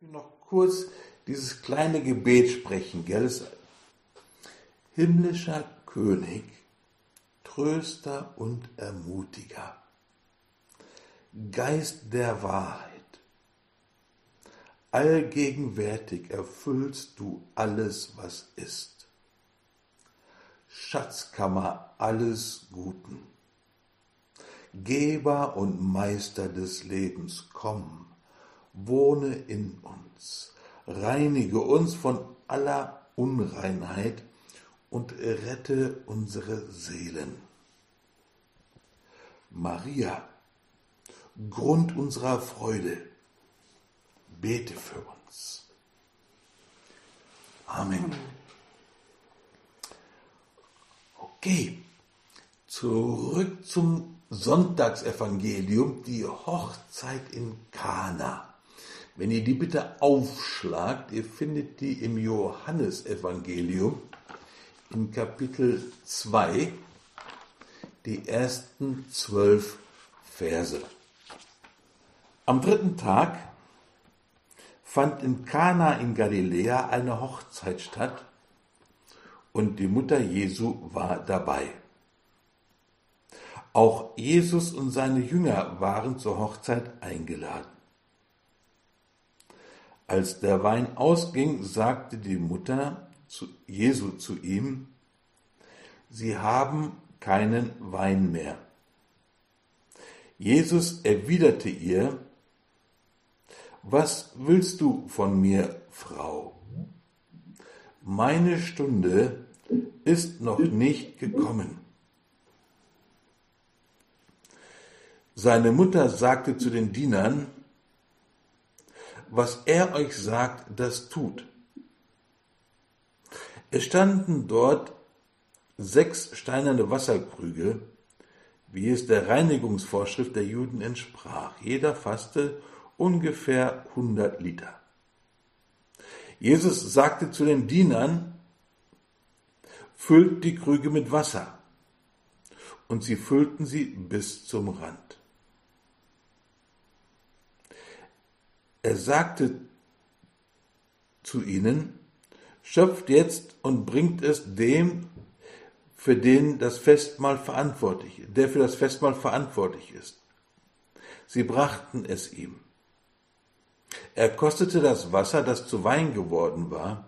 Noch kurz dieses kleine Gebet sprechen, gell? Himmlischer König, Tröster und Ermutiger, Geist der Wahrheit, allgegenwärtig erfüllst du alles, was ist. Schatzkammer alles Guten. Geber und Meister des Lebens, komm, wohne in uns, reinige uns von aller Unreinheit und rette unsere Seelen. Maria, Grund unserer Freude, bete für uns. Amen. Okay, zurück zum Sonntagsevangelium, die Hochzeit in Kana. Wenn ihr die bitte aufschlagt, ihr findet die im Johannesevangelium in Kapitel 2, die ersten zwölf Verse. Am dritten Tag fand in Kana in Galiläa eine Hochzeit statt und die Mutter Jesu war dabei. Auch Jesus und seine Jünger waren zur Hochzeit eingeladen. Als der Wein ausging, sagte die Mutter zu Jesu zu ihm, Sie haben keinen Wein mehr. Jesus erwiderte ihr, Was willst du von mir, Frau? Meine Stunde ist noch nicht gekommen. Seine Mutter sagte zu den Dienern, was er euch sagt, das tut. Es standen dort sechs steinerne Wasserkrüge, wie es der Reinigungsvorschrift der Juden entsprach. Jeder fasste ungefähr 100 Liter. Jesus sagte zu den Dienern, füllt die Krüge mit Wasser. Und sie füllten sie bis zum Rand. Er sagte zu ihnen, schöpft jetzt und bringt es dem, für den das Festmahl verantwortlich, der für das Festmahl verantwortlich ist. Sie brachten es ihm. Er kostete das Wasser, das zu Wein geworden war.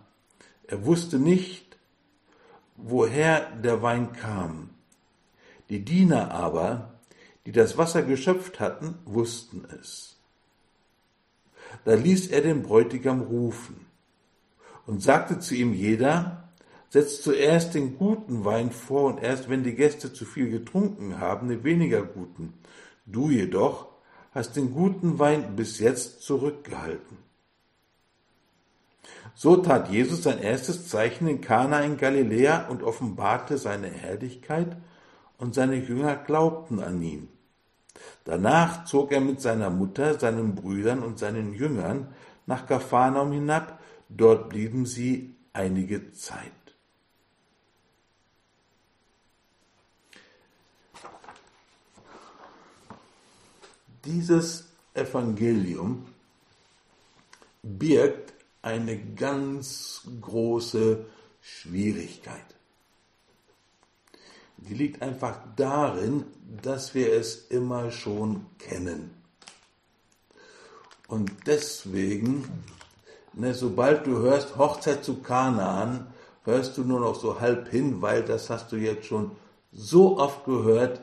Er wusste nicht, woher der Wein kam. Die Diener aber, die das Wasser geschöpft hatten, wussten es. Da ließ er den Bräutigam rufen und sagte zu ihm jeder, setzt zuerst den guten Wein vor und erst wenn die Gäste zu viel getrunken haben, den weniger guten. Du jedoch hast den guten Wein bis jetzt zurückgehalten. So tat Jesus sein erstes Zeichen in Kana in Galiläa und offenbarte seine Herrlichkeit, und seine Jünger glaubten an ihn. Danach zog er mit seiner Mutter, seinen Brüdern und seinen Jüngern nach Kapharnaum hinab, dort blieben sie einige Zeit. Dieses Evangelium birgt eine ganz große Schwierigkeit. Die liegt einfach darin, dass wir es immer schon kennen. Und deswegen, ne, sobald du hörst Hochzeit zu Kanaan, hörst du nur noch so halb hin, weil das hast du jetzt schon so oft gehört.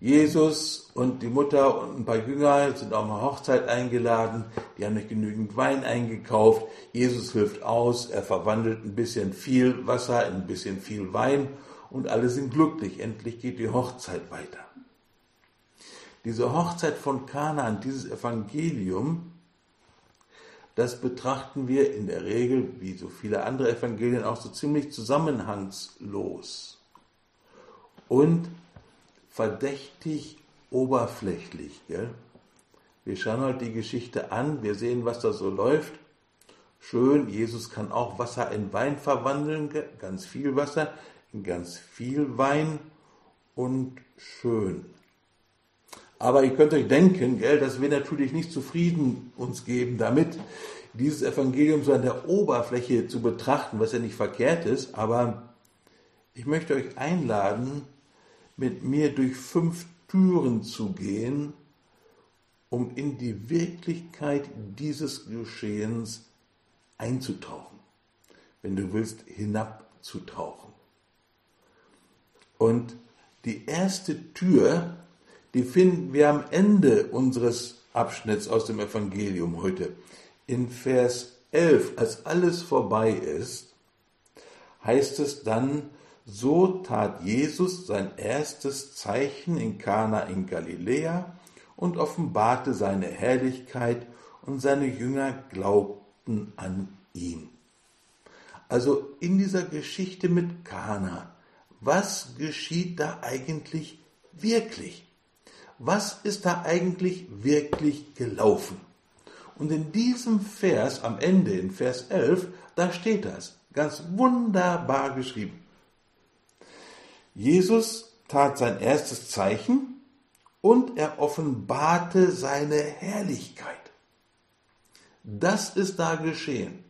Jesus und die Mutter und ein paar Jünger sind auf eine Hochzeit eingeladen, die haben nicht genügend Wein eingekauft. Jesus hilft aus, er verwandelt ein bisschen viel Wasser in ein bisschen viel Wein und alle sind glücklich. Endlich geht die Hochzeit weiter. Diese Hochzeit von Kanaan, dieses Evangelium, das betrachten wir in der Regel, wie so viele andere Evangelien, auch so ziemlich zusammenhangslos und verdächtig oberflächlich. Gell? Wir schauen heute die Geschichte an, wir sehen, was da so läuft. Schön, Jesus kann auch Wasser in Wein verwandeln, ganz viel Wasser ganz viel Wein und schön. Aber ihr könnt euch denken, gell, dass wir natürlich nicht zufrieden uns geben damit, dieses Evangelium so an der Oberfläche zu betrachten, was ja nicht verkehrt ist, aber ich möchte euch einladen, mit mir durch fünf Türen zu gehen, um in die Wirklichkeit dieses Geschehens einzutauchen. Wenn du willst, hinabzutauchen. Und die erste Tür, die finden wir am Ende unseres Abschnitts aus dem Evangelium heute. In Vers 11, als alles vorbei ist, heißt es dann, so tat Jesus sein erstes Zeichen in Kana in Galiläa und offenbarte seine Herrlichkeit und seine Jünger glaubten an ihn. Also in dieser Geschichte mit Kana, was geschieht da eigentlich wirklich? Was ist da eigentlich wirklich gelaufen? Und in diesem Vers am Ende, in Vers 11, da steht das, ganz wunderbar geschrieben. Jesus tat sein erstes Zeichen und er offenbarte seine Herrlichkeit. Das ist da geschehen.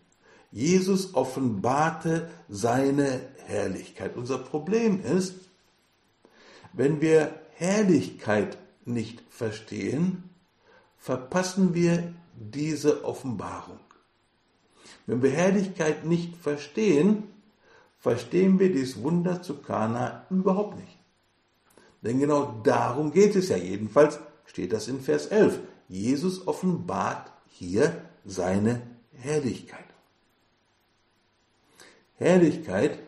Jesus offenbarte seine Herrlichkeit. Unser Problem ist, wenn wir Herrlichkeit nicht verstehen, verpassen wir diese Offenbarung. Wenn wir Herrlichkeit nicht verstehen, verstehen wir dieses Wunder zu Kana überhaupt nicht. Denn genau darum geht es ja. Jedenfalls steht das in Vers 11. Jesus offenbart hier seine Herrlichkeit. Herrlichkeit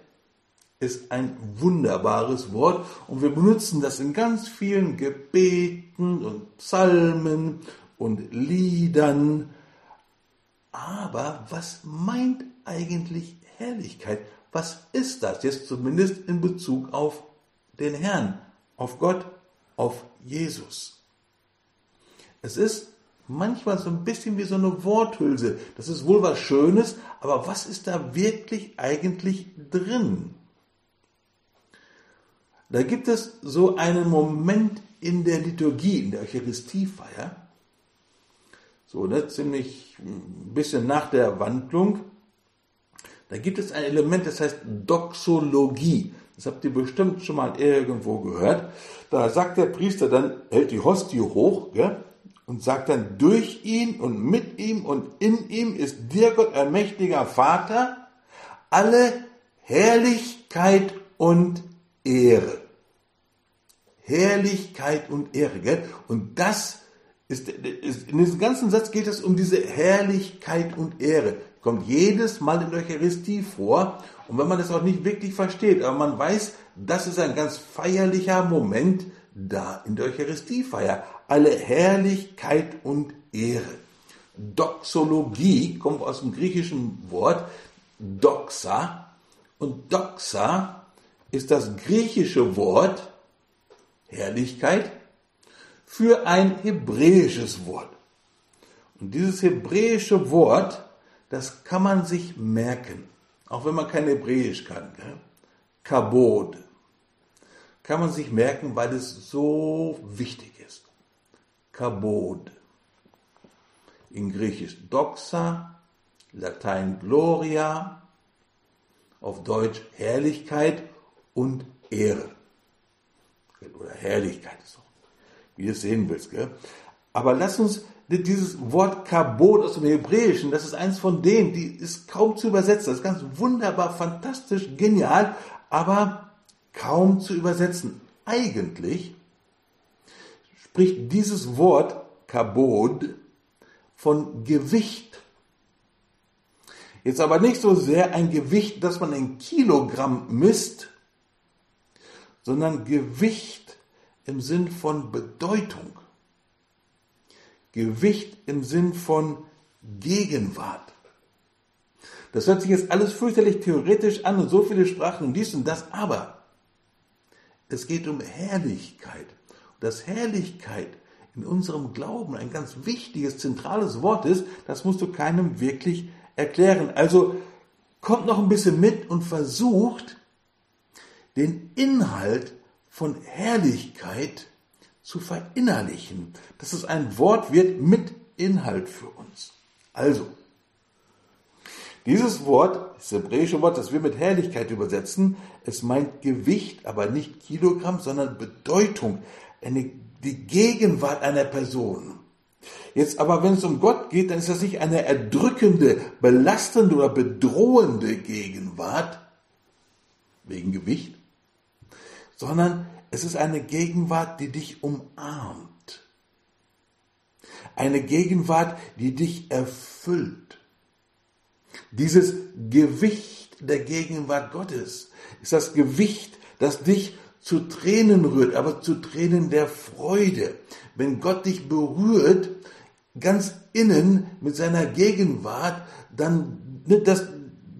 ist ein wunderbares Wort und wir benutzen das in ganz vielen Gebeten und Psalmen und Liedern. Aber was meint eigentlich Herrlichkeit? was ist das jetzt zumindest in Bezug auf den Herrn, auf Gott, auf Jesus? Es ist manchmal so ein bisschen wie so eine Worthülse. Das ist wohl was Schönes, aber was ist da wirklich eigentlich drin? Da gibt es so einen Moment in der Liturgie, in der Eucharistiefeier, so ne, ziemlich ein bisschen nach der Wandlung, da gibt es ein Element, das heißt Doxologie. Das habt ihr bestimmt schon mal irgendwo gehört. Da sagt der Priester dann, hält die Hostie hoch gell, und sagt dann, durch ihn und mit ihm und in ihm ist dir Gott ein mächtiger Vater alle Herrlichkeit und Ehre. Herrlichkeit und Ehre. Gell? Und das ist, ist, in diesem ganzen Satz geht es um diese Herrlichkeit und Ehre kommt jedes Mal in der Eucharistie vor. Und wenn man das auch nicht wirklich versteht, aber man weiß, das ist ein ganz feierlicher Moment da in der Eucharistiefeier. Alle Herrlichkeit und Ehre. Doxologie kommt aus dem griechischen Wort doxa. Und doxa ist das griechische Wort Herrlichkeit für ein hebräisches Wort. Und dieses hebräische Wort das kann man sich merken, auch wenn man kein Hebräisch kann. Gell? Kabod kann man sich merken, weil es so wichtig ist. Kabod. In Griechisch Doxa, Latein Gloria, auf Deutsch Herrlichkeit und Ehre. Oder Herrlichkeit ist auch, wie du es sehen willst. Gell? Aber lass uns dieses Wort Kabot aus dem Hebräischen, das ist eins von denen, die ist kaum zu übersetzen. Das ist ganz wunderbar, fantastisch, genial, aber kaum zu übersetzen. Eigentlich spricht dieses Wort Kabod von Gewicht. Jetzt aber nicht so sehr ein Gewicht, das man in Kilogramm misst, sondern Gewicht im Sinn von Bedeutung. Gewicht im Sinn von Gegenwart. Das hört sich jetzt alles fürchterlich theoretisch an und so viele Sprachen und dies und das, aber es geht um Herrlichkeit. Und dass Herrlichkeit in unserem Glauben ein ganz wichtiges, zentrales Wort ist, das musst du keinem wirklich erklären. Also kommt noch ein bisschen mit und versucht, den Inhalt von Herrlichkeit zu verinnerlichen, dass es ein Wort wird mit Inhalt für uns. Also, dieses Wort, das hebräische Wort, das wir mit Herrlichkeit übersetzen, es meint Gewicht, aber nicht Kilogramm, sondern Bedeutung, eine, die Gegenwart einer Person. Jetzt aber, wenn es um Gott geht, dann ist das nicht eine erdrückende, belastende oder bedrohende Gegenwart wegen Gewicht, sondern es ist eine Gegenwart, die dich umarmt. Eine Gegenwart, die dich erfüllt. Dieses Gewicht der Gegenwart Gottes ist das Gewicht, das dich zu Tränen rührt, aber zu Tränen der Freude. Wenn Gott dich berührt, ganz innen mit seiner Gegenwart, dann ne, das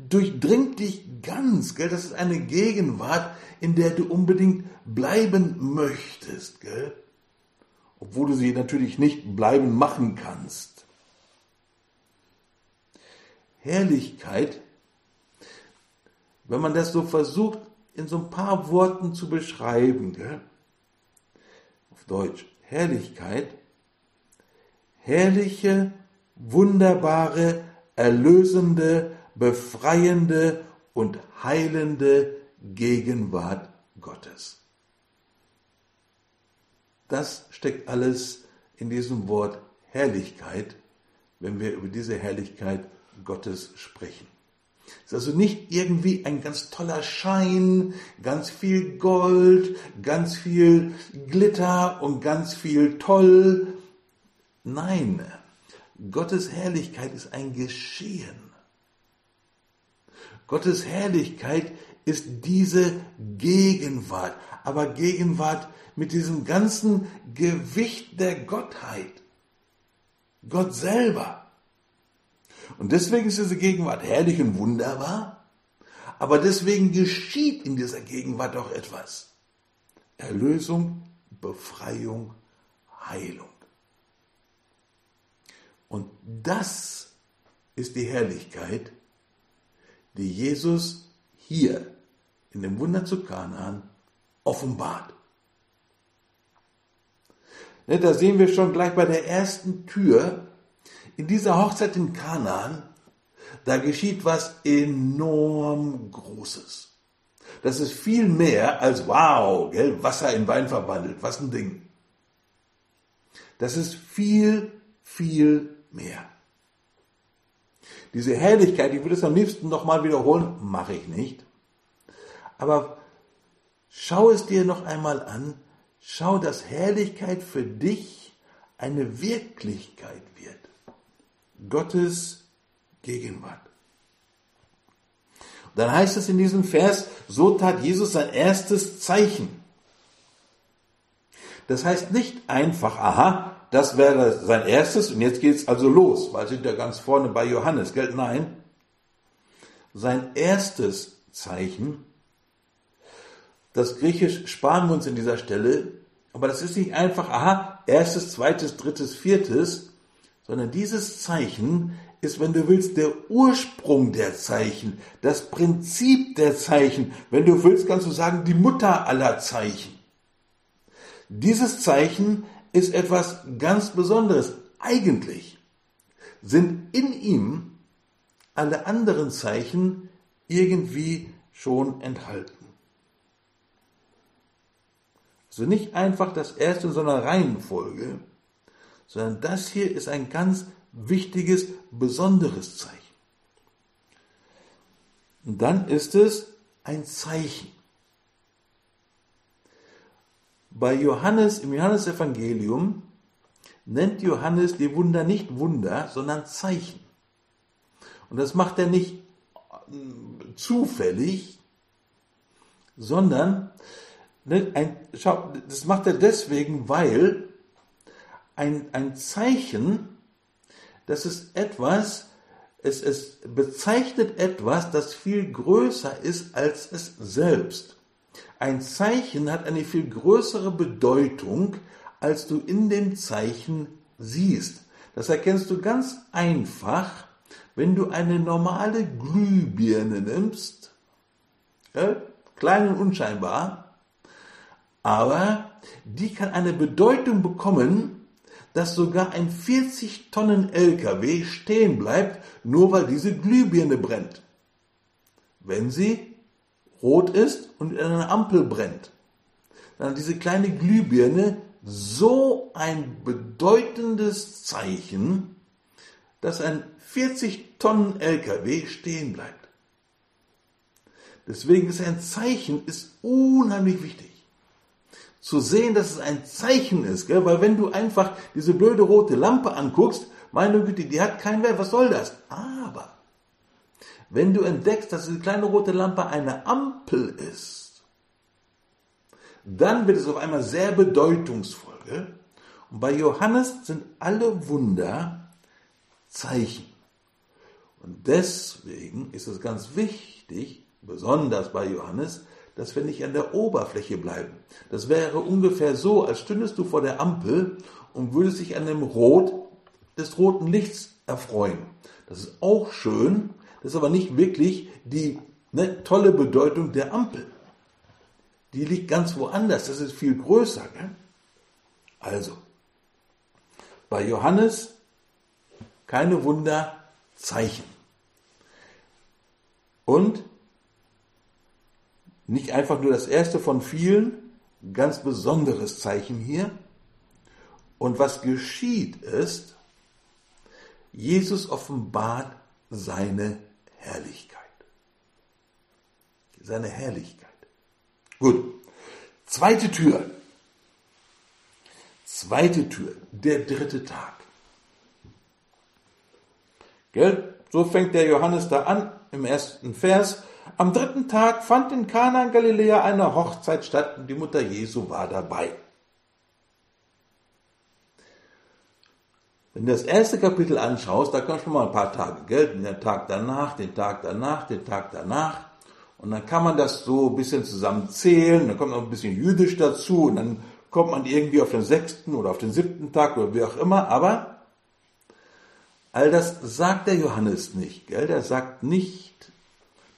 durchdringt dich ganz, gell? Das ist eine Gegenwart, in der du unbedingt bleiben möchtest, gell? Obwohl du sie natürlich nicht bleiben machen kannst. Herrlichkeit, wenn man das so versucht, in so ein paar Worten zu beschreiben, gell? auf Deutsch, Herrlichkeit, herrliche, wunderbare, erlösende, befreiende und heilende Gegenwart Gottes. Das steckt alles in diesem Wort Herrlichkeit, wenn wir über diese Herrlichkeit Gottes sprechen. Es ist also nicht irgendwie ein ganz toller Schein, ganz viel Gold, ganz viel Glitter und ganz viel Toll. Nein, Gottes Herrlichkeit ist ein Geschehen. Gottes Herrlichkeit ist diese Gegenwart, aber Gegenwart mit diesem ganzen Gewicht der Gottheit. Gott selber. Und deswegen ist diese Gegenwart herrlich und wunderbar, aber deswegen geschieht in dieser Gegenwart auch etwas. Erlösung, Befreiung, Heilung. Und das ist die Herrlichkeit, die Jesus hier in dem Wunder zu Kanaan offenbart. Ne, da sehen wir schon gleich bei der ersten Tür, in dieser Hochzeit in Kanaan, da geschieht was enorm Großes. Das ist viel mehr als wow, gell, Wasser in Wein verwandelt, was ein Ding. Das ist viel, viel mehr. Diese Herrlichkeit, ich würde es am liebsten nochmal wiederholen, mache ich nicht. Aber schau es dir noch einmal an, schau, dass Herrlichkeit für dich eine Wirklichkeit wird. Gottes Gegenwart. Dann heißt es in diesem Vers, so tat Jesus sein erstes Zeichen. Das heißt nicht einfach, aha, das wäre sein erstes und jetzt geht es also los, weil sind ja ganz vorne bei Johannes, gell? Nein. Sein erstes Zeichen, das Griechisch sparen wir uns in dieser Stelle, aber das ist nicht einfach, aha, erstes, zweites, drittes, viertes, sondern dieses Zeichen ist, wenn du willst, der Ursprung der Zeichen, das Prinzip der Zeichen. Wenn du willst, kannst du sagen, die Mutter aller Zeichen. Dieses Zeichen ist etwas ganz Besonderes. Eigentlich sind in ihm alle anderen Zeichen irgendwie schon enthalten. Also nicht einfach das erste in so einer Reihenfolge, sondern das hier ist ein ganz wichtiges, besonderes Zeichen. Und dann ist es ein Zeichen. Bei Johannes, im Johannesevangelium, nennt Johannes die Wunder nicht Wunder, sondern Zeichen. Und das macht er nicht äh, zufällig, sondern ne, ein, schau, das macht er deswegen, weil ein, ein Zeichen, das ist etwas, es, es bezeichnet etwas, das viel größer ist als es selbst. Ein Zeichen hat eine viel größere Bedeutung, als du in dem Zeichen siehst. Das erkennst du ganz einfach, wenn du eine normale Glühbirne nimmst, ja, klein und unscheinbar, aber die kann eine Bedeutung bekommen, dass sogar ein 40 Tonnen LKW stehen bleibt, nur weil diese Glühbirne brennt. Wenn sie rot ist und in einer Ampel brennt, dann hat diese kleine Glühbirne so ein bedeutendes Zeichen, dass ein 40 Tonnen LKW stehen bleibt. Deswegen ist ein Zeichen ist unheimlich wichtig. Zu sehen, dass es ein Zeichen ist, gell? weil wenn du einfach diese blöde rote Lampe anguckst, meine Güte, die hat keinen Wert, was soll das? Aber wenn du entdeckst, dass diese kleine rote Lampe eine Ampel ist, dann wird es auf einmal sehr bedeutungsvoll. Gell? Und bei Johannes sind alle Wunder Zeichen. Und deswegen ist es ganz wichtig, besonders bei Johannes, dass wir nicht an der Oberfläche bleiben. Das wäre ungefähr so, als stündest du vor der Ampel und würdest dich an dem Rot des roten Lichts erfreuen. Das ist auch schön, das ist aber nicht wirklich die ne, tolle Bedeutung der Ampel. Die liegt ganz woanders, das ist viel größer. Gell? Also, bei Johannes keine Wunderzeichen. Und nicht einfach nur das erste von vielen, ganz besonderes Zeichen hier. Und was geschieht ist, Jesus offenbart seine Herrlichkeit. Seine Herrlichkeit. Gut. Zweite Tür. Zweite Tür. Der dritte Tag. Gell? So fängt der Johannes da an im ersten Vers. Am dritten Tag fand in Kana in Galiläa eine Hochzeit statt und die Mutter Jesu war dabei. Wenn du das erste Kapitel anschaust, da kannst du mal ein paar Tage gelten, den Tag danach, den Tag danach, den Tag danach. Und dann kann man das so ein bisschen zusammenzählen, dann kommt noch ein bisschen jüdisch dazu und dann kommt man irgendwie auf den sechsten oder auf den siebten Tag oder wie auch immer, aber all das sagt der Johannes nicht, gell? Der sagt nicht,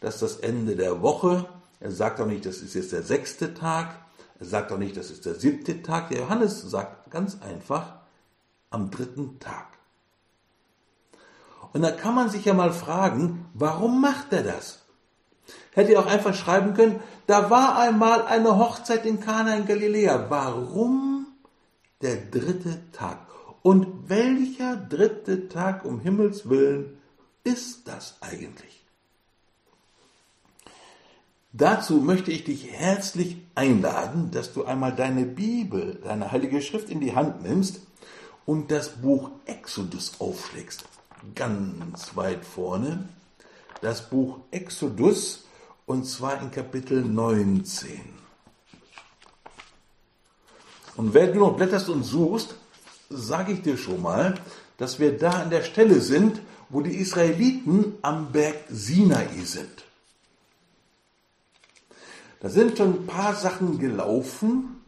dass das Ende der Woche, er sagt auch nicht, das ist jetzt der sechste Tag, er sagt auch nicht, das ist der siebte Tag. Der Johannes sagt ganz einfach, am dritten Tag. Und da kann man sich ja mal fragen, warum macht er das? Hätte er auch einfach schreiben können, da war einmal eine Hochzeit in Kana in Galiläa. Warum der dritte Tag? Und welcher dritte Tag um Himmels willen ist das eigentlich? Dazu möchte ich dich herzlich einladen, dass du einmal deine Bibel, deine Heilige Schrift in die Hand nimmst und das Buch Exodus aufschlägst. Ganz weit vorne. Das Buch Exodus und zwar in Kapitel 19. Und wenn du noch blätterst und suchst, sage ich dir schon mal, dass wir da an der Stelle sind, wo die Israeliten am Berg Sinai sind. Da sind schon ein paar Sachen gelaufen,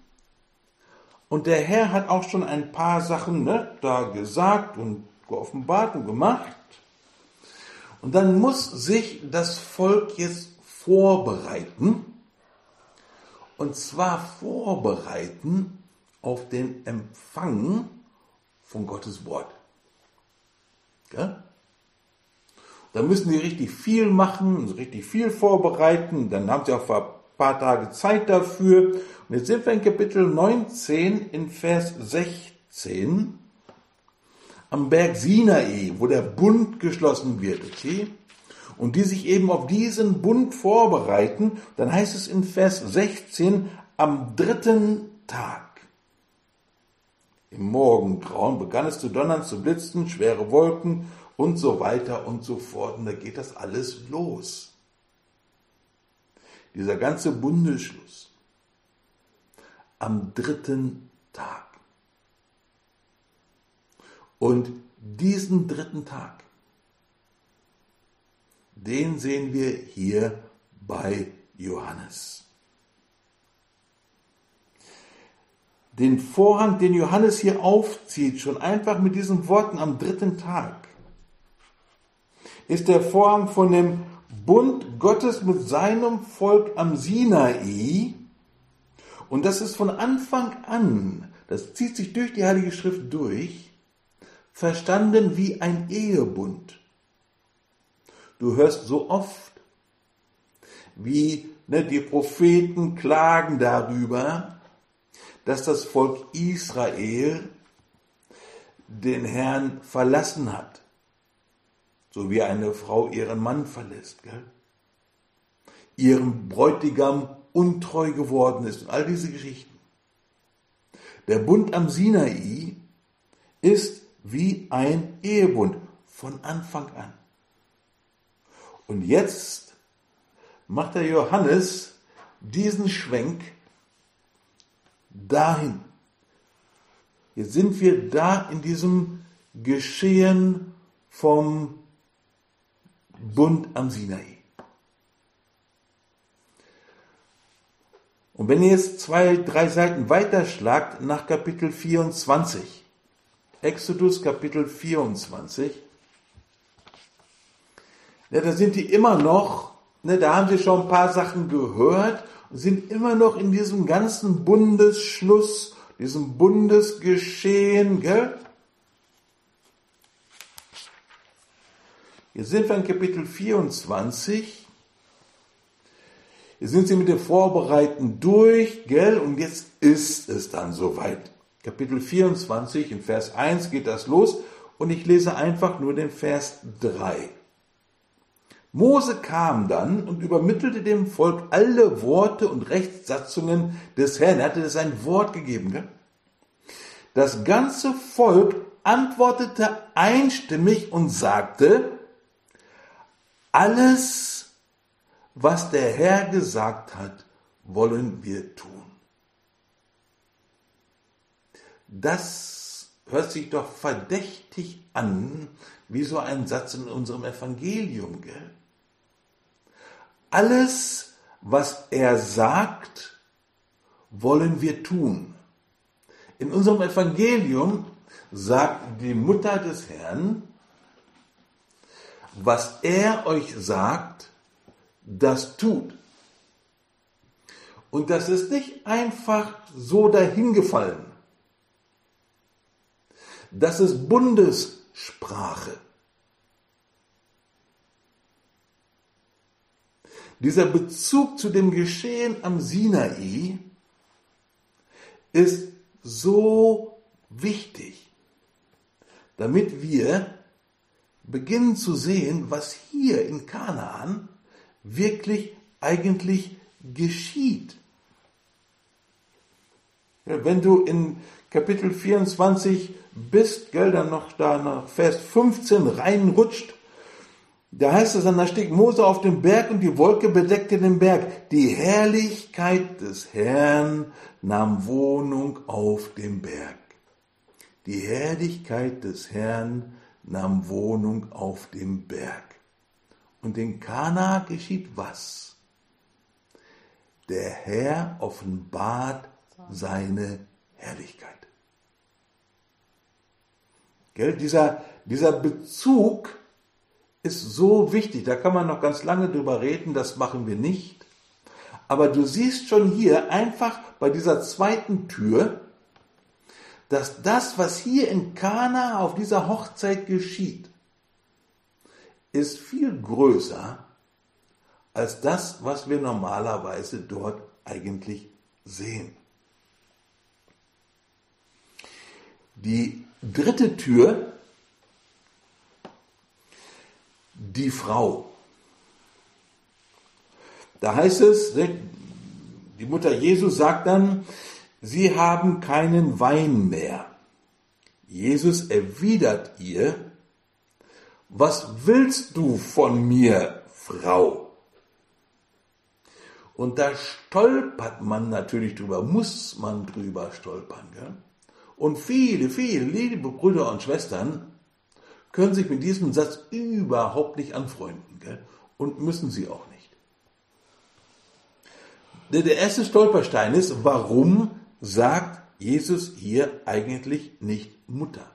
und der Herr hat auch schon ein paar Sachen ne, da gesagt und geoffenbart und gemacht. Und dann muss sich das Volk jetzt vorbereiten. Und zwar vorbereiten auf den Empfang von Gottes Wort. Gell? Da müssen sie richtig viel machen, richtig viel vorbereiten. Dann haben sie auch paar Tage Zeit dafür. Und jetzt sind wir in Kapitel 19 in Vers 16 am Berg Sinai, wo der Bund geschlossen wird, okay? Und die sich eben auf diesen Bund vorbereiten, dann heißt es in Vers 16, am dritten Tag. Im Morgengrauen begann es zu donnern, zu blitzen, schwere Wolken und so weiter und so fort. Und da geht das alles los. Dieser ganze Bundesschluss am dritten Tag. Und diesen dritten Tag, den sehen wir hier bei Johannes. Den Vorhang, den Johannes hier aufzieht, schon einfach mit diesen Worten am dritten Tag, ist der Vorhang von dem Bund Gottes mit seinem Volk am Sinai Und das ist von Anfang an, das zieht sich durch die Heilige Schrift durch, verstanden wie ein Ehebund. Du hörst so oft, wie ne, die Propheten klagen darüber, dass das Volk Israel den Herrn verlassen hat, so wie eine Frau ihren Mann verlässt, gell? ihrem Bräutigam untreu geworden ist und all diese Geschichten. Der Bund am Sinai ist wie ein Ehebund von Anfang an. Und jetzt macht der Johannes diesen Schwenk dahin. Jetzt sind wir da in diesem Geschehen vom Bund am Sinai. Und wenn ihr jetzt zwei, drei Seiten weiterschlagt nach Kapitel 24, Exodus Kapitel 24, ja, da sind die immer noch, ne, da haben sie schon ein paar Sachen gehört sind immer noch in diesem ganzen Bundesschluss, diesem Bundesgeschehen, gell? Jetzt sind wir in Kapitel 24 Jetzt sind sie mit dem Vorbereiten durch, gell? Und jetzt ist es dann soweit. Kapitel 24, in Vers 1 geht das los und ich lese einfach nur den Vers 3. Mose kam dann und übermittelte dem Volk alle Worte und Rechtssatzungen des Herrn. Er hatte sein Wort gegeben. Gell? Das ganze Volk antwortete einstimmig und sagte, alles was der Herr gesagt hat, wollen wir tun. Das hört sich doch verdächtig an, wie so ein Satz in unserem Evangelium, gell? Alles, was er sagt, wollen wir tun. In unserem Evangelium sagt die Mutter des Herrn, was er euch sagt, das tut. Und das ist nicht einfach so dahingefallen. Das ist Bundessprache. Dieser Bezug zu dem Geschehen am Sinai ist so wichtig, damit wir beginnen zu sehen, was hier in Kanaan wirklich eigentlich geschieht. Wenn du in Kapitel 24 bist, gell, dann noch da nach Vers 15 reinrutscht, da heißt es dann, da stieg Mose auf den Berg und die Wolke bedeckte den Berg. Die Herrlichkeit des Herrn nahm Wohnung auf dem Berg. Die Herrlichkeit des Herrn nahm Wohnung auf dem Berg. Und in Kana geschieht was? Der Herr offenbart seine Herrlichkeit. Gell? Dieser, dieser Bezug ist so wichtig. Da kann man noch ganz lange drüber reden, das machen wir nicht. Aber du siehst schon hier einfach bei dieser zweiten Tür, dass das, was hier in Kana auf dieser Hochzeit geschieht, ist viel größer als das, was wir normalerweise dort eigentlich sehen. Die dritte Tür, die Frau. Da heißt es, die Mutter Jesu sagt dann, sie haben keinen Wein mehr. Jesus erwidert ihr, was willst du von mir, Frau? Und da stolpert man natürlich drüber, muss man drüber stolpern. Gell? Und viele, viele liebe Brüder und Schwestern können sich mit diesem Satz überhaupt nicht anfreunden gell? und müssen sie auch nicht. Der erste Stolperstein ist, warum sagt Jesus hier eigentlich nicht Mutter?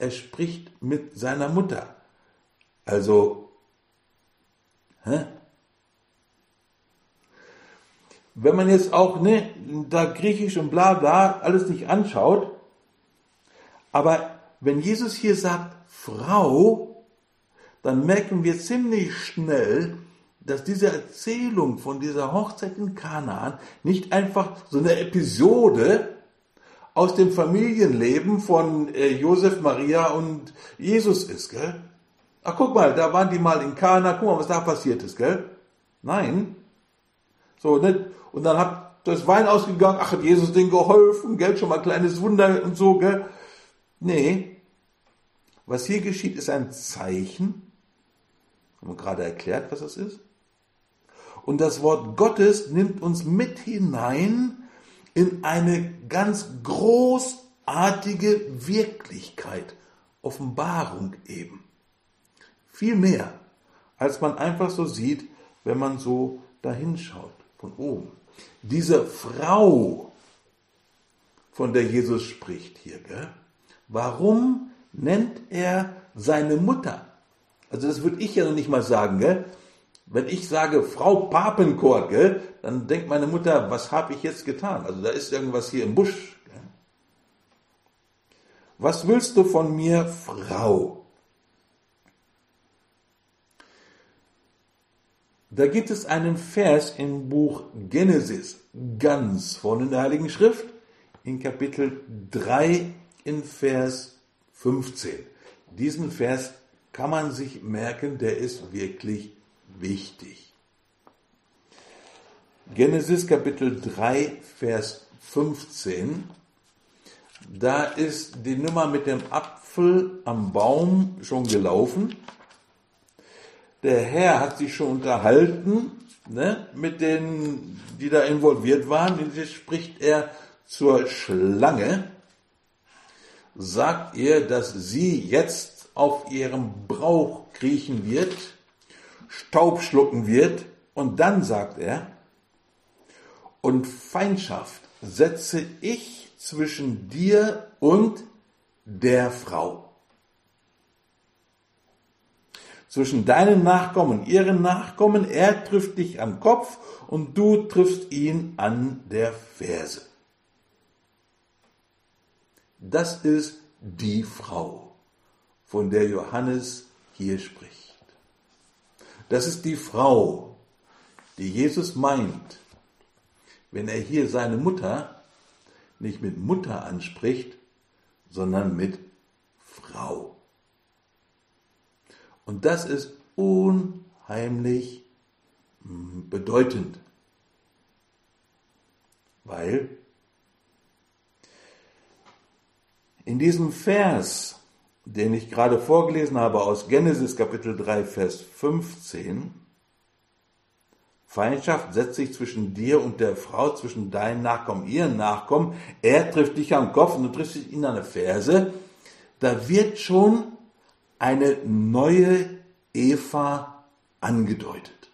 er spricht mit seiner Mutter. Also, hä? wenn man jetzt auch ne, da Griechisch und bla bla alles nicht anschaut, aber wenn Jesus hier sagt Frau, dann merken wir ziemlich schnell, dass diese Erzählung von dieser Hochzeit in Kanaan nicht einfach so eine Episode aus dem Familienleben von äh, Josef, Maria und Jesus ist, gell? Ach, guck mal, da waren die mal in Kana, guck mal, was da passiert ist, gell? Nein. So, ne? Und dann hat das Wein ausgegangen, ach, hat Jesus denen geholfen, gell? Schon mal ein kleines Wunder und so, gell? Nee. Was hier geschieht, ist ein Zeichen. Haben wir gerade erklärt, was das ist? Und das Wort Gottes nimmt uns mit hinein in eine ganz großartige Wirklichkeit, Offenbarung eben. Viel mehr, als man einfach so sieht, wenn man so dahinschaut, von oben. Diese Frau, von der Jesus spricht hier, gell? warum nennt er seine Mutter? Also das würde ich ja noch nicht mal sagen, gell? Wenn ich sage Frau Papenkort, dann denkt meine Mutter, was habe ich jetzt getan? Also da ist irgendwas hier im Busch. Was willst du von mir, Frau? Da gibt es einen Vers im Buch Genesis, ganz vorne in der Heiligen Schrift, in Kapitel 3 in Vers 15. Diesen Vers kann man sich merken, der ist wirklich wichtig. Genesis Kapitel 3, Vers 15. Da ist die Nummer mit dem Apfel am Baum schon gelaufen. Der Herr hat sich schon unterhalten ne, mit denen, die da involviert waren. Jetzt spricht er zur Schlange, sagt ihr, dass sie jetzt auf ihrem Brauch kriechen wird Staub schlucken wird. Und dann sagt er, und Feindschaft setze ich zwischen dir und der Frau. Zwischen deinen Nachkommen und ihren Nachkommen, er trifft dich am Kopf und du triffst ihn an der Ferse. Das ist die Frau, von der Johannes hier spricht. Das ist die Frau, die Jesus meint, wenn er hier seine Mutter nicht mit Mutter anspricht, sondern mit Frau. Und das ist unheimlich hm, bedeutend, weil in diesem Vers den ich gerade vorgelesen habe aus Genesis Kapitel 3, Vers 15, Feindschaft setzt sich zwischen dir und der Frau, zwischen deinen Nachkommen, ihren Nachkommen. Er trifft dich am Kopf und du triffst ihn an der Ferse. Da wird schon eine neue Eva angedeutet.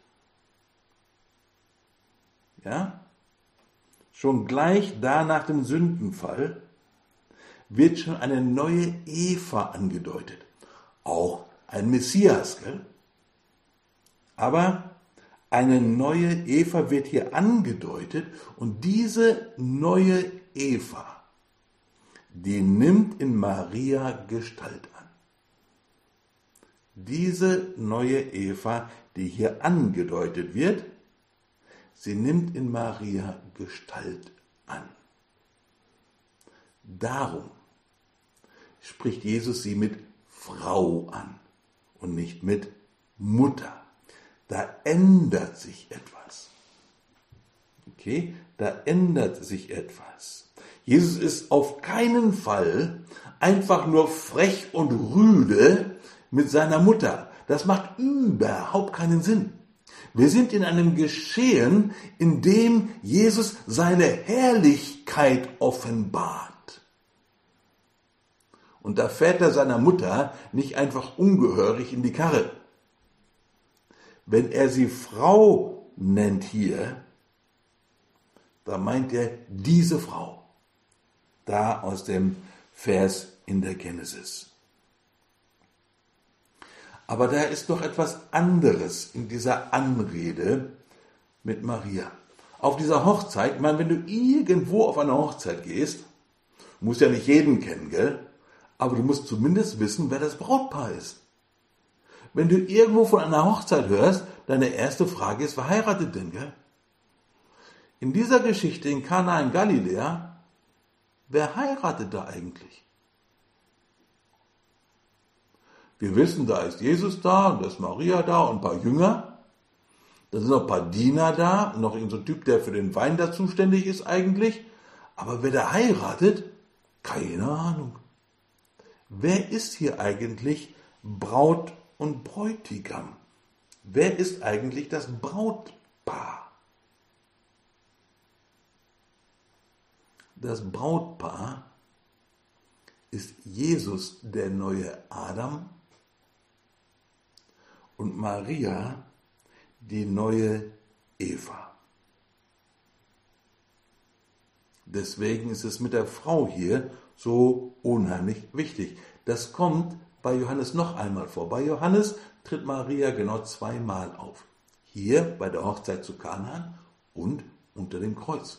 Ja? Schon gleich da nach dem Sündenfall wird schon eine neue Eva angedeutet. Auch ein Messias, gell? Aber eine neue Eva wird hier angedeutet und diese neue Eva, die nimmt in Maria Gestalt an. Diese neue Eva, die hier angedeutet wird, sie nimmt in Maria Gestalt an. Darum spricht Jesus sie mit Frau an und nicht mit Mutter. Da ändert sich etwas. Okay, da ändert sich etwas. Jesus ist auf keinen Fall einfach nur frech und rüde mit seiner Mutter. Das macht überhaupt keinen Sinn. Wir sind in einem Geschehen, in dem Jesus seine Herrlichkeit offenbart. Und da fährt er seiner Mutter nicht einfach ungehörig in die Karre. Wenn er sie Frau nennt hier, da meint er diese Frau. Da aus dem Vers in der Genesis. Aber da ist noch etwas anderes in dieser Anrede mit Maria. auf dieser Hochzeit, ich meine, wenn du irgendwo auf eine Hochzeit gehst, musst ja nicht jeden kennen, gell? Aber du musst zumindest wissen, wer das Brautpaar ist. Wenn du irgendwo von einer Hochzeit hörst, deine erste Frage ist, wer heiratet denn, gell? In dieser Geschichte in Kana in Galiläa, wer heiratet da eigentlich? Wir wissen, da ist Jesus da und da ist Maria da und ein paar Jünger. Da sind noch ein paar Diener da, noch irgendein so Typ, der für den Wein da zuständig ist eigentlich. Aber wer da heiratet, keine Ahnung. Wer ist hier eigentlich Braut und Bräutigam? Wer ist eigentlich das Brautpaar? Das Brautpaar ist Jesus der neue Adam und Maria die neue Eva. Deswegen ist es mit der Frau hier so unheimlich wichtig. Das kommt bei Johannes noch einmal vor. Bei Johannes tritt Maria genau zweimal auf. Hier bei der Hochzeit zu Kanaan und unter dem Kreuz.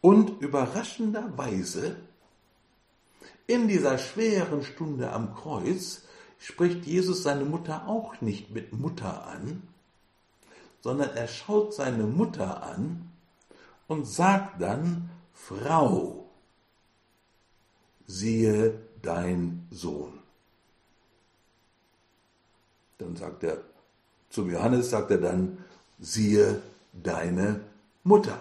Und überraschenderweise in dieser schweren Stunde am Kreuz spricht Jesus seine Mutter auch nicht mit Mutter an, sondern er schaut seine Mutter an und sagt dann, Frau, siehe dein Sohn. Dann sagt er, zum Johannes sagt er dann, siehe deine Mutter.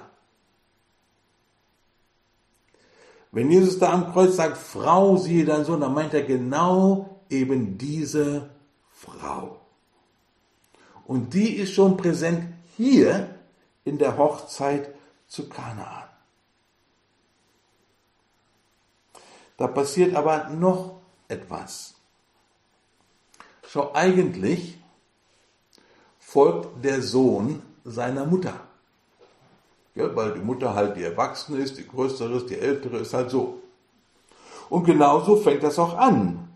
Wenn Jesus da am Kreuz sagt, Frau, siehe dein Sohn, dann meint er genau eben diese Frau. Und die ist schon präsent hier in der Hochzeit zu Kanaan. Da passiert aber noch etwas. Schau, eigentlich folgt der Sohn seiner Mutter. Ja, weil die Mutter halt die Erwachsene ist, die Größere ist, die Ältere ist halt so. Und genauso fängt das auch an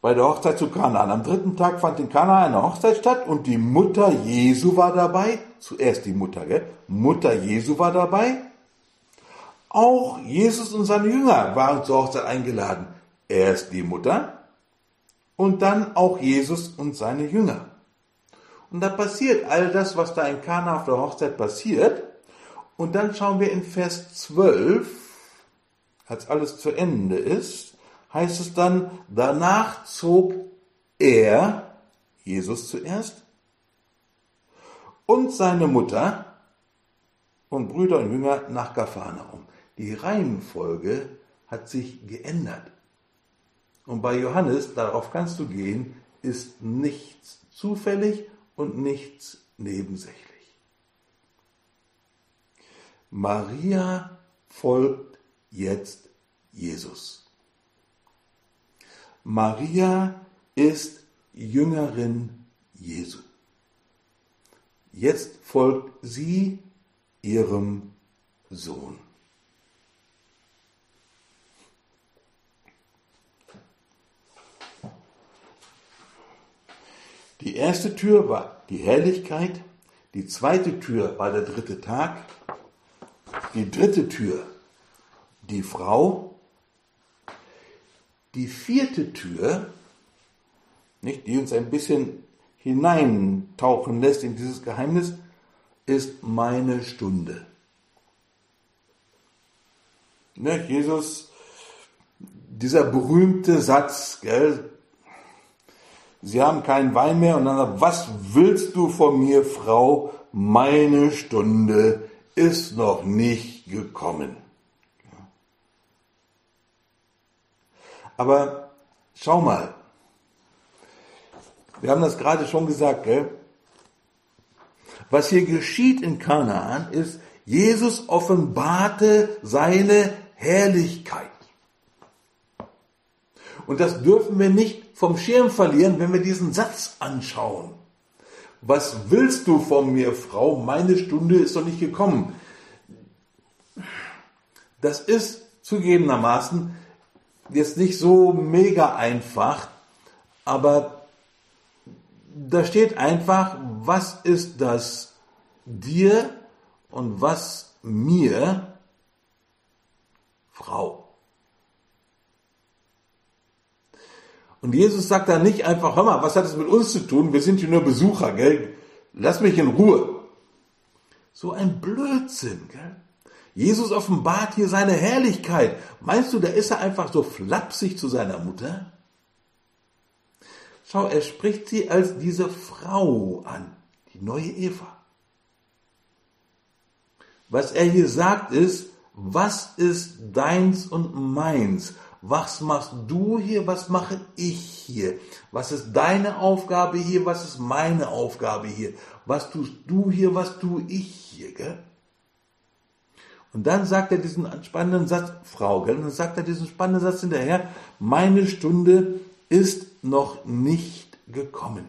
bei der Hochzeit zu Kanaan. Am dritten Tag fand in Kanaan eine Hochzeit statt und die Mutter Jesu war dabei. Zuerst die Mutter, gell? Mutter Jesu war dabei. Auch Jesus und seine Jünger waren zur Hochzeit eingeladen. Erst die Mutter und dann auch Jesus und seine Jünger. Und da passiert all das, was da in Kana auf der Hochzeit passiert. Und dann schauen wir in Vers 12, als alles zu Ende ist, heißt es dann, danach zog er, Jesus zuerst, und seine Mutter und Brüder und Jünger nach Gapharnaum. Die Reihenfolge hat sich geändert. Und bei Johannes, darauf kannst du gehen, ist nichts zufällig und nichts nebensächlich. Maria folgt jetzt Jesus. Maria ist Jüngerin Jesu. Jetzt folgt sie ihrem Sohn. Die erste Tür war die Herrlichkeit, die zweite Tür war der dritte Tag, die dritte Tür die Frau die vierte Tür, nicht, die uns ein bisschen hineintauchen lässt in dieses Geheimnis, ist meine Stunde. Ne, Jesus, dieser berühmte Satz, gell, Sie haben keinen Wein mehr und dann sagt, was willst du von mir, Frau? Meine Stunde ist noch nicht gekommen. Aber schau mal, wir haben das gerade schon gesagt, gell? Was hier geschieht in Kanaan ist, Jesus offenbarte seine Herrlichkeit. Und das dürfen wir nicht vom Schirm verlieren, wenn wir diesen Satz anschauen. Was willst du von mir, Frau? Meine Stunde ist noch nicht gekommen. Das ist zugegebenermaßen jetzt nicht so mega einfach, aber da steht einfach, was ist das dir und was mir, Frau. Und Jesus sagt da nicht einfach, hör mal, was hat es mit uns zu tun? Wir sind hier nur Besucher, gell? Lass mich in Ruhe. So ein Blödsinn, gell? Jesus offenbart hier seine Herrlichkeit. Meinst du, da ist er einfach so flapsig zu seiner Mutter? Schau, er spricht sie als diese Frau an, die neue Eva. Was er hier sagt ist, was ist deins und meins? Was machst du hier? Was mache ich hier? Was ist deine Aufgabe hier? Was ist meine Aufgabe hier? Was tust du hier? Was tue ich hier? Gell? Und dann sagt er diesen spannenden Satz, Frau, gell? Und dann sagt er diesen spannenden Satz hinterher, meine Stunde ist noch nicht gekommen.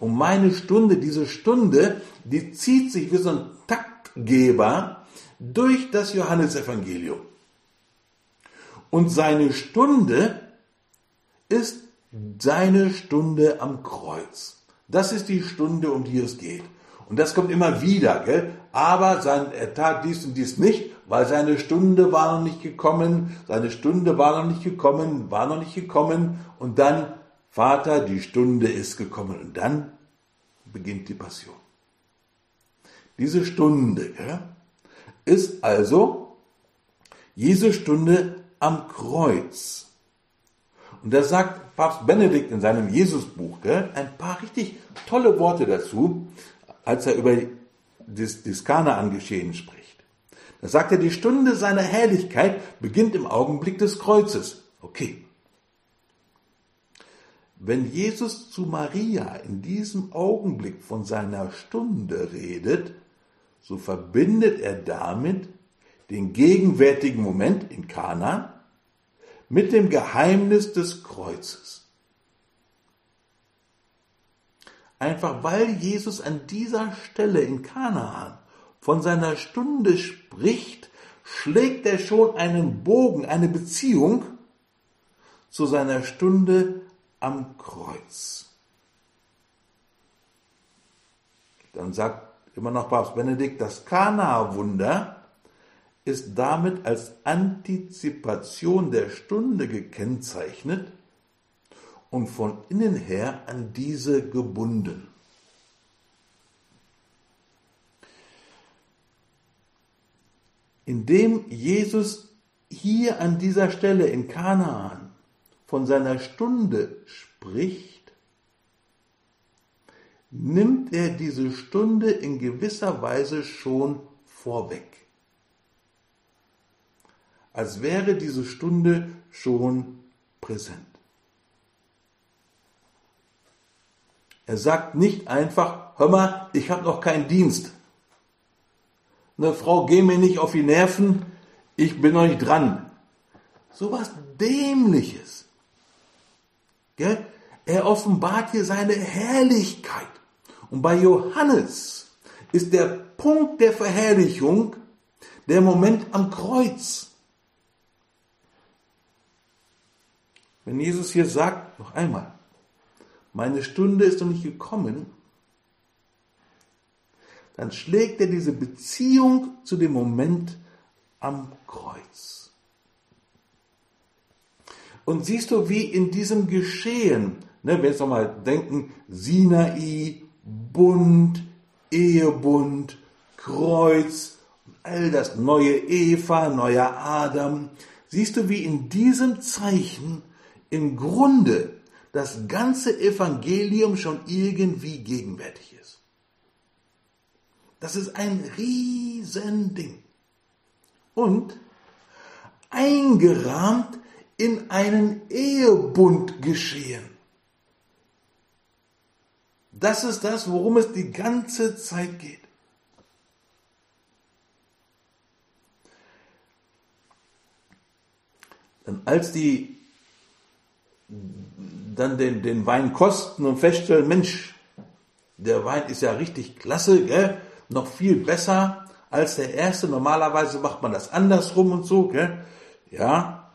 Und meine Stunde, diese Stunde, die zieht sich wie so ein Taktgeber durch das Johannesevangelium. Und seine Stunde ist seine Stunde am Kreuz. Das ist die Stunde, um die es geht. Und das kommt immer wieder, gell? Aber sein, er tat dies und dies nicht, weil seine Stunde war noch nicht gekommen, seine Stunde war noch nicht gekommen, war noch nicht gekommen und dann, Vater, die Stunde ist gekommen und dann beginnt die Passion. Diese Stunde gell, ist also Jesu Stunde am Kreuz. Und da sagt Papst Benedikt in seinem Jesusbuch gell, ein paar richtig tolle Worte dazu, als er über das, das Kanaan-Geschehen spricht. Da sagt er, die Stunde seiner Herrlichkeit beginnt im Augenblick des Kreuzes. Okay. Wenn Jesus zu Maria in diesem Augenblick von seiner Stunde redet, so verbindet er damit den gegenwärtigen Moment in Kana mit dem Geheimnis des Kreuzes. Einfach weil Jesus an dieser Stelle in Kanaan von seiner Stunde spricht, schlägt er schon einen Bogen, eine Beziehung zu seiner Stunde am Kreuz. Dann sagt immer noch Papst Benedikt, das Kana-Wunder ist damit als Antizipation der Stunde gekennzeichnet und von innen her an diese gebunden. indem Jesus hier an dieser Stelle in Kanaan von seiner Stunde spricht, nimmt er diese Stunde in gewisser Weise schon vorweg. Als wäre diese Stunde schon präsent. Er sagt nicht einfach, hör mal, ich habe noch keinen Dienst eine Frau, geh mir nicht auf die Nerven, ich bin noch nicht dran. So was Dämliches. Gell? Er offenbart hier seine Herrlichkeit. Und bei Johannes ist der Punkt der Verherrlichung der Moment am Kreuz. Wenn Jesus hier sagt, noch einmal, meine Stunde ist noch nicht gekommen, dann schlägt er diese Beziehung zu dem Moment am Kreuz. Und siehst du, wie in diesem Geschehen, ne, wenn wir jetzt nochmal denken, Sinai, Bund, Ehebund, Kreuz, all das neue Eva, neuer Adam, siehst du, wie in diesem Zeichen im Grunde das ganze Evangelium schon irgendwie gegenwärtig ist. Das ist ein Riesending. Und eingerahmt in einen Ehebund geschehen. Das ist das, worum es die ganze Zeit geht. Dann als die dann den, den Wein kosten und feststellen, Mensch, der Wein ist ja richtig klasse, gell? noch viel besser als der erste. Normalerweise macht man das andersrum und so, gell? Ja.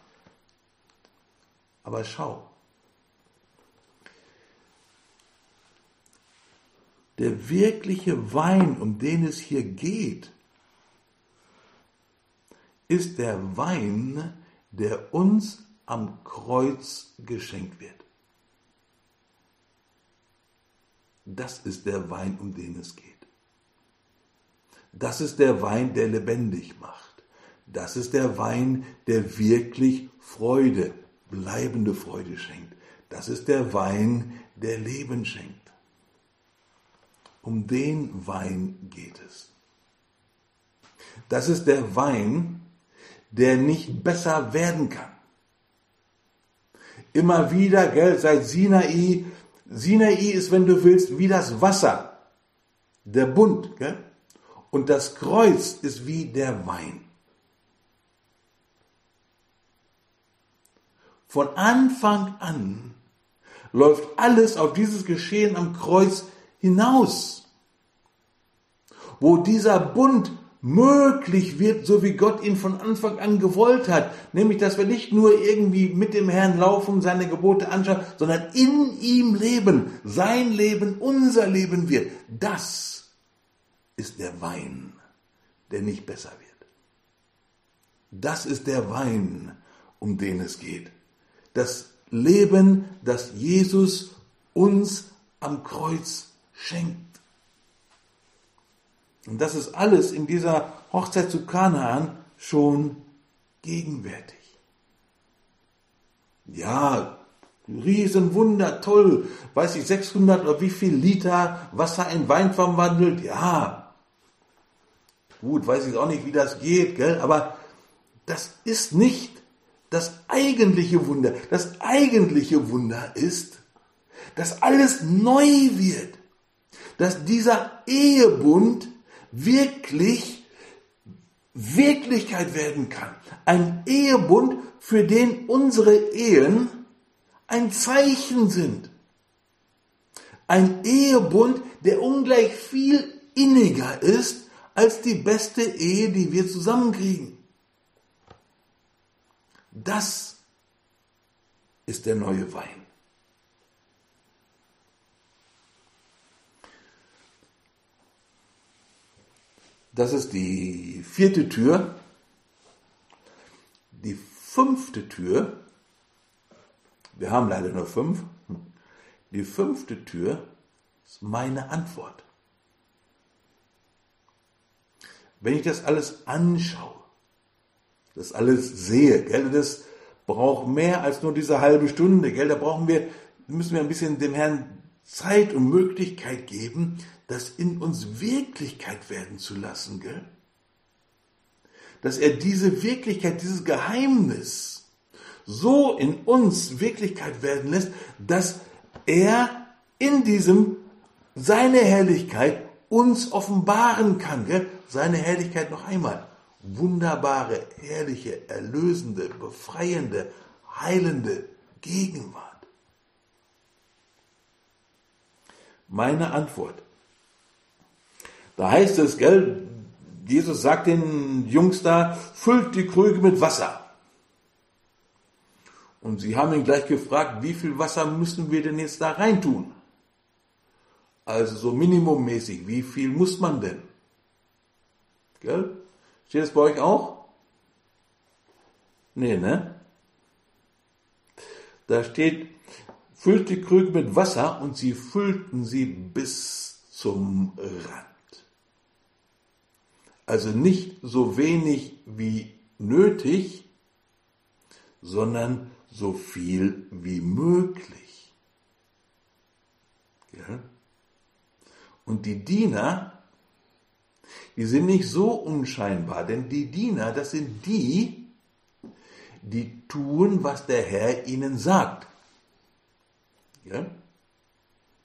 Aber schau. der wirkliche Wein, um den es hier geht, ist der Wein, der uns am Kreuz geschenkt wird. Das ist der Wein, um den es geht. Das ist der Wein, der lebendig macht. Das ist der Wein, der wirklich Freude, bleibende Freude schenkt. Das ist der Wein, der Leben schenkt. Um den Wein geht es. Das ist der Wein, der nicht besser werden kann. Immer wieder, gell, seit Sinai, Sinai ist, wenn du willst, wie das Wasser, der Bund, gell? und das Kreuz ist wie der Wein. Von Anfang an läuft alles auf dieses Geschehen am Kreuz hinaus, wo dieser Bund möglich wird, so wie Gott ihn von Anfang an gewollt hat. Nämlich, dass wir nicht nur irgendwie mit dem Herrn laufen, seine Gebote anschauen, sondern in ihm leben. Sein Leben unser Leben wird. Das ist der Wein, der nicht besser wird. Das ist der Wein, um den es geht. Das Leben, das Jesus uns am Kreuz schenkt. Und das ist alles in dieser Hochzeit zu Kanaan schon gegenwärtig. Ja, Riesenwunder, toll, weiß ich, 600 oder wie viel Liter Wasser in Wein verwandelt, ja. Gut, weiß ich auch nicht, wie das geht, gell, aber das ist nicht das eigentliche Wunder. Das eigentliche Wunder ist, dass alles neu wird. Dass dieser Ehebund wirklich Wirklichkeit werden kann. Ein Ehebund, für den unsere Ehen ein Zeichen sind. Ein Ehebund, der ungleich viel inniger ist als die beste Ehe, die wir zusammenkriegen. Das ist der neue Wein. Das ist die vierte Tür. Die fünfte Tür, wir haben leider nur fünf, die fünfte Tür ist meine Antwort. Wenn ich das alles anschaue, das alles sehe, gell, das braucht mehr als nur diese halbe Stunde, gell, da brauchen wir, müssen wir ein bisschen dem Herrn Zeit und Möglichkeit geben, das in uns Wirklichkeit werden zu lassen, gell? Dass er diese Wirklichkeit, dieses Geheimnis so in uns Wirklichkeit werden lässt, dass er in diesem seine Herrlichkeit uns offenbaren kann, gell? Seine Herrlichkeit noch einmal. Wunderbare, herrliche, erlösende, befreiende, heilende Gegenwart. Meine Antwort da heißt es, gell, Jesus sagt den Jungs da, füllt die Krüge mit Wasser. Und sie haben ihn gleich gefragt, wie viel Wasser müssen wir denn jetzt da reintun? Also so minimummäßig, wie viel muss man denn? Gell? Steht das bei euch auch? Nee, ne? Da steht, füllt die Krüge mit Wasser und sie füllten sie bis zum Rand. Also nicht so wenig wie nötig, sondern so viel wie möglich. Ja? Und die Diener, die sind nicht so unscheinbar, denn die Diener, das sind die, die tun, was der Herr ihnen sagt. Ja?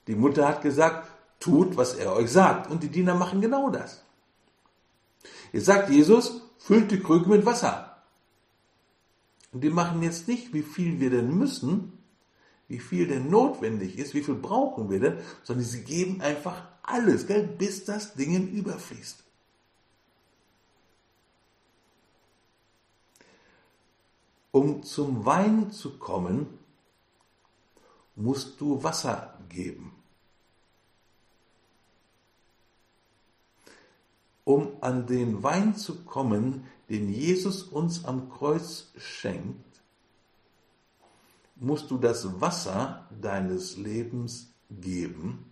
Die Mutter hat gesagt, tut, was er euch sagt. Und die Diener machen genau das. Jetzt sagt Jesus, füllt die Krüge mit Wasser. Und die machen jetzt nicht, wie viel wir denn müssen, wie viel denn notwendig ist, wie viel brauchen wir denn, sondern sie geben einfach alles, gell, bis das Ding überfließt. Um zum Wein zu kommen, musst du Wasser geben. Um an den Wein zu kommen, den Jesus uns am Kreuz schenkt, musst du das Wasser deines Lebens geben,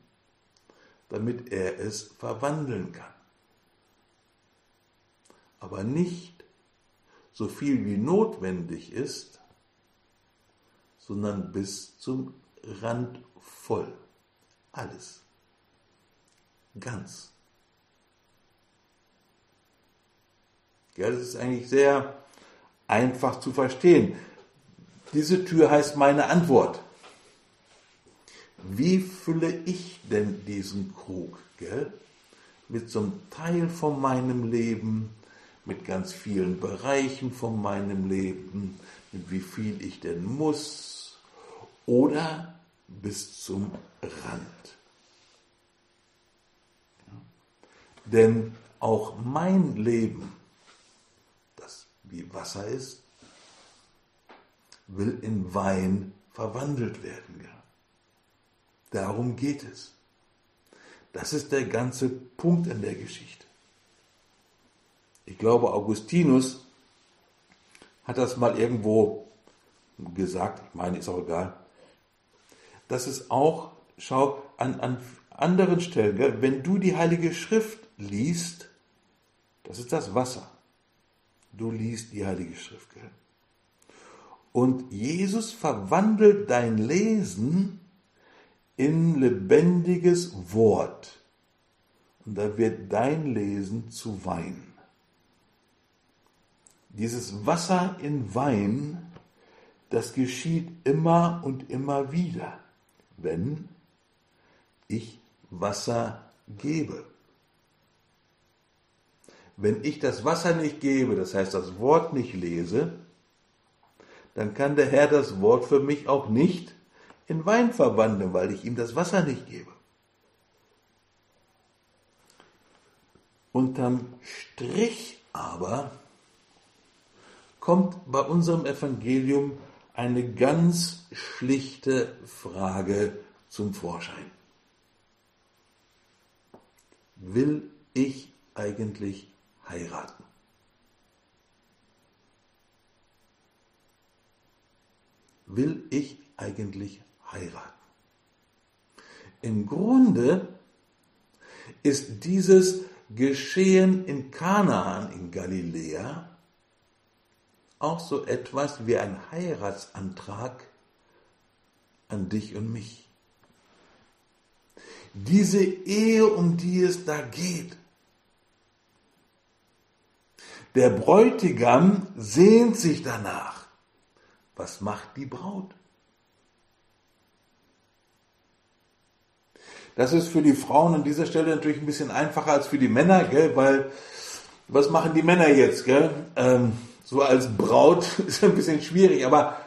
damit er es verwandeln kann. Aber nicht so viel wie notwendig ist, sondern bis zum Rand voll. Alles. Ganz. Ja, das ist eigentlich sehr einfach zu verstehen. Diese Tür heißt meine Antwort. Wie fülle ich denn diesen Krug? Gell? Mit so einem Teil von meinem Leben, mit ganz vielen Bereichen von meinem Leben, mit wie viel ich denn muss oder bis zum Rand. Denn auch mein Leben, wie Wasser ist, will in Wein verwandelt werden. Darum geht es. Das ist der ganze Punkt in der Geschichte. Ich glaube, Augustinus hat das mal irgendwo gesagt, ich meine, ist auch egal, dass es auch, schau, an, an anderen Stellen, wenn du die Heilige Schrift liest, das ist das Wasser. Du liest die Heilige Schrift. Gell? Und Jesus verwandelt dein Lesen in lebendiges Wort. Und da wird dein Lesen zu Wein. Dieses Wasser in Wein, das geschieht immer und immer wieder, wenn ich Wasser gebe. Wenn ich das Wasser nicht gebe, das heißt das Wort nicht lese, dann kann der Herr das Wort für mich auch nicht in Wein verwandeln, weil ich ihm das Wasser nicht gebe. Unterm Strich aber kommt bei unserem Evangelium eine ganz schlichte Frage zum Vorschein. Will ich eigentlich heiraten? Will ich eigentlich heiraten. Im Grunde ist dieses Geschehen in Kanaan in Galiläa auch so etwas wie ein Heiratsantrag an dich und mich. Diese Ehe, um die es da geht. Der Bräutigam sehnt sich danach. Was macht die Braut? Das ist für die Frauen an dieser Stelle natürlich ein bisschen einfacher als für die Männer, gell? weil was machen die Männer jetzt? Gell? Ähm, so als Braut ist ein bisschen schwierig, aber